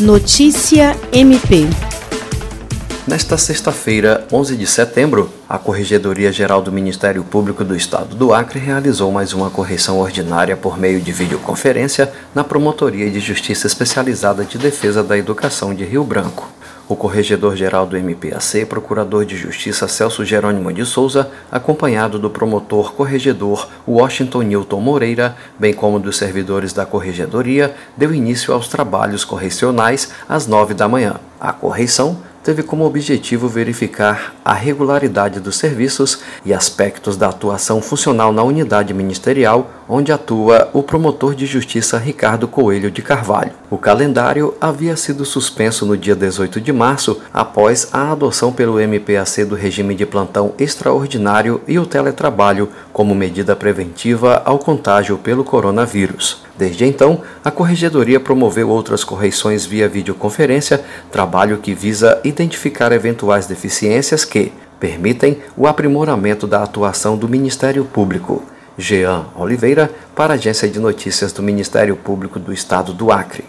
Notícia MP. Nesta sexta-feira, 11 de setembro, a Corregedoria Geral do Ministério Público do Estado do Acre realizou mais uma correção ordinária por meio de videoconferência na Promotoria de Justiça Especializada de Defesa da Educação de Rio Branco. O Corregedor-Geral do MPAC, Procurador de Justiça Celso Jerônimo de Souza, acompanhado do promotor corregedor Washington Newton Moreira, bem como dos servidores da Corregedoria, deu início aos trabalhos correcionais às nove da manhã. A correição teve como objetivo verificar a regularidade dos serviços e aspectos da atuação funcional na unidade ministerial onde atua o promotor de justiça Ricardo Coelho de Carvalho. O calendário havia sido suspenso no dia 18 de março após a adoção pelo MPAC do regime de plantão extraordinário e o teletrabalho como medida preventiva ao contágio pelo coronavírus. Desde então, a Corregedoria promoveu outras correções via videoconferência, trabalho que visa identificar eventuais deficiências que permitem o aprimoramento da atuação do Ministério Público. Jean Oliveira, para a Agência de Notícias do Ministério Público do Estado do Acre.